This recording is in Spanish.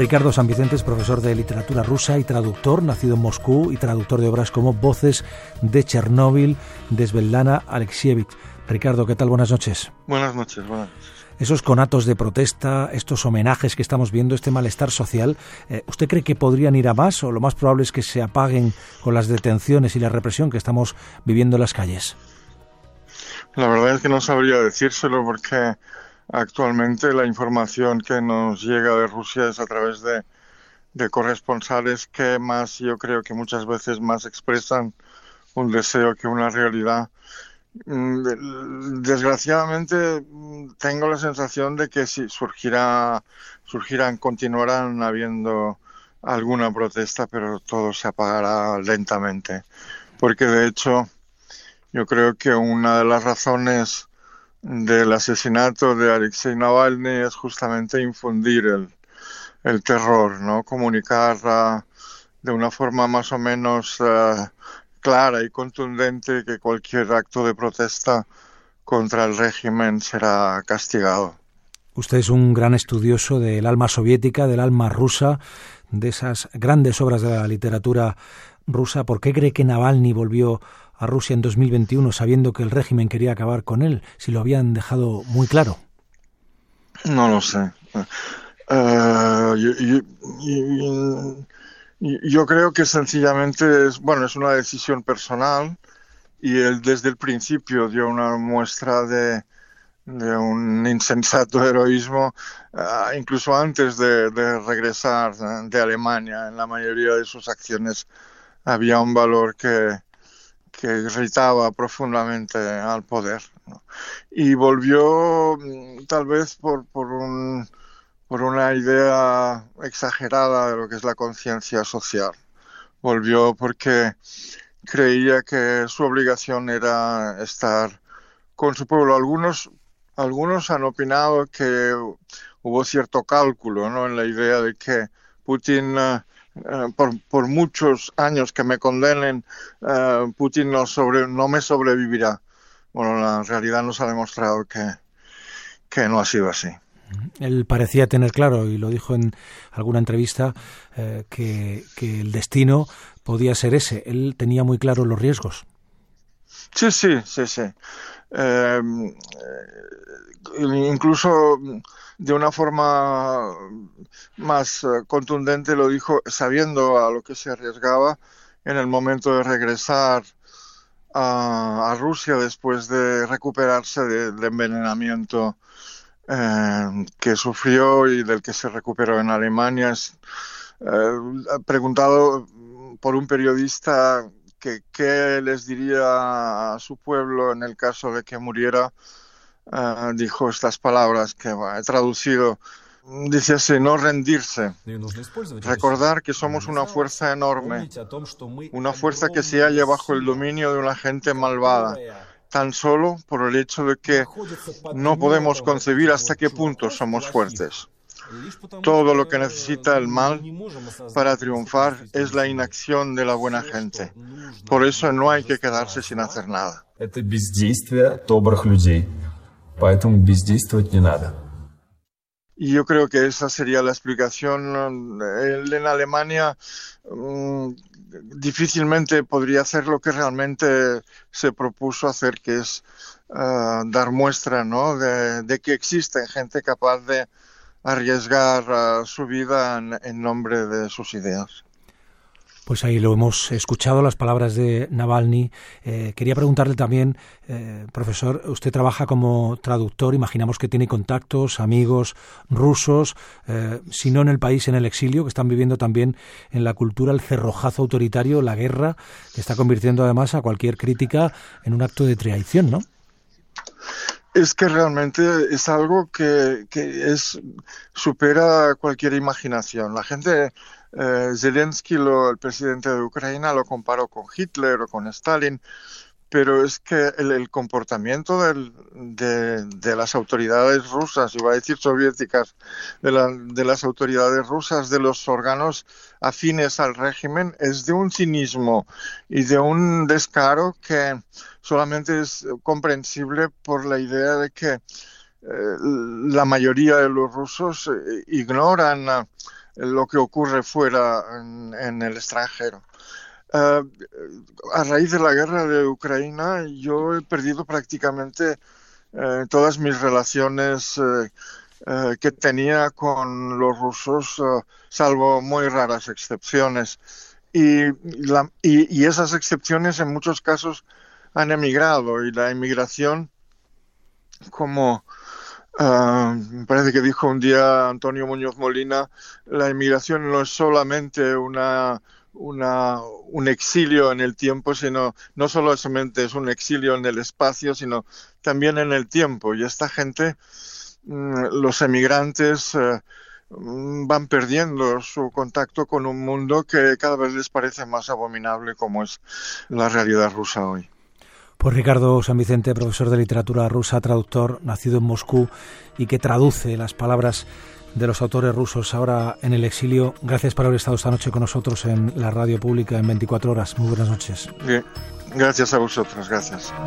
Ricardo San Vicente es profesor de literatura rusa y traductor, nacido en Moscú y traductor de obras como Voces de Chernóbil de Svetlana Alexievich. Ricardo, ¿qué tal? Buenas noches. Buenas noches, buenas noches. Esos conatos de protesta, estos homenajes que estamos viendo, este malestar social, eh, ¿usted cree que podrían ir a más o lo más probable es que se apaguen con las detenciones y la represión que estamos viviendo en las calles? La verdad es que no sabría decírselo porque actualmente la información que nos llega de Rusia es a través de, corresponsales que más, yo creo que muchas veces más expresan un deseo que una realidad. Mm, desgraciadamente tengo la sensación de que si surgirá, surgirán, continuarán habiendo alguna protesta, pero todo se apagará lentamente. Porque de hecho, yo creo que una de las razones del asesinato de Alexei Navalny es justamente infundir el, terror, ¿no? Comunicar de una forma más o menos ah, clara y contundente que cualquier acto de protesta contra el régimen será castigado. Usted es un gran estudioso del alma soviética, del alma rusa, de esas grandes obras de la literatura rusa. ¿Por qué cree que Navalny volvió a Rusia en 2021 sabiendo que el régimen quería acabar con él, si lo habían dejado muy claro? No lo sé. Eh, yo, creo que sencillamente es, bueno, es una decisión personal y él desde el principio dio una muestra de, un insensato heroísmo, eh, incluso antes de, regresar de Alemania. En la mayoría de sus acciones había un valor que, que irritaba profundamente al poder. Y volvió mm, tal vez por, por, un, por una idea exagerada de lo que es la conciencia social. Volvió porque creía que su obligación era estar con su pueblo. Algunos, algunos han opinado que hubo cierto cálculo ¿no? en la idea de que Putin eh, eh, por, muchos años que me condenen, eh, Putin no, sobre, no me sobrevivirá. Bueno, la realidad nos ha demostrado que, que no ha sido así. Él parecía tener claro, y lo dijo en alguna entrevista, eh, que, que, el destino podía ser ese. Él tenía muy claro los riesgos. Sí, sí, sí, sí. incluso de una forma más eh, contundente lo dijo sabiendo a lo que se arriesgaba en el momento de regresar a, Rusia después de recuperarse del envenenamiento eh, que sufrió y del que se recuperó en Alemania. Eh, preguntado por un periodista que qué les diría a su pueblo en el caso de que muriera, Ah, dijo estas palabras que he traducido. Dice así, no rendirse, recordar que somos una fuerza enorme, una fuerza que se halla bajo el dominio de una gente malvada, tan solo por el hecho de que no podemos concebir hasta qué punto somos fuertes. Todo lo que necesita el mal para triunfar es la inacción de la buena gente. Por eso no hay que quedarse sin hacer nada. Поэтому бездействовать не надо. Y yo creo que esa sería la explicación. Él en Alemania mm, difícilmente podría hacer lo que realmente se propuso hacer, que es uh, dar muestra ¿no? de, de, que existe gente capaz de arriesgar uh, su vida en, en nombre de sus ideas. Pues ahí lo hemos escuchado, las palabras de Navalny. Eh, quería preguntarle también, eh, profesor, usted trabaja como traductor, imaginamos que tiene contactos, amigos rusos, eh, si no en el país, en el exilio, que están viviendo también en la cultura el cerrojazo autoritario, la guerra, que está convirtiendo además a cualquier crítica en un acto de traición, ¿no? Es que realmente es algo que, que es supera cualquier imaginación. La gente eh, Zelensky, el presidente de Ucrania, lo comparó con Hitler o con Stalin, pero es que el, comportamiento de, las autoridades rusas, iba a decir soviéticas, de, las autoridades rusas, de los órganos afines al régimen, es de un cinismo y de un descaro que solamente es comprensible por la idea de que eh, la mayoría de los rusos eh, ignoran lo que ocurre fuera en, el extranjero. Eh, a raíz de la guerra de Ucrania, yo he perdido prácticamente eh, todas mis relaciones eh, que tenía con los rusos, salvo muy raras excepciones. Y, y, esas excepciones en muchos casos han emigrado y la emigración, como me parece que dijo un día Antonio Muñoz Molina, la inmigración no es solamente una, una, un exilio en el tiempo, sino no solamente es un exilio en el espacio, sino también en el tiempo. Y esta gente, mm, los emigrantes, eh, mm, van perdiendo su contacto con un mundo que cada vez les parece más abominable como es la realidad rusa hoy. Pues Ricardo San Vicente, profesor de literatura rusa, traductor, nacido en Moscú y que traduce las palabras de los autores rusos ahora en el exilio. Gracias por haber estado esta noche con nosotros en la radio pública en 24 horas. Muy buenas noches. Bien, gracias a vosotros, gracias.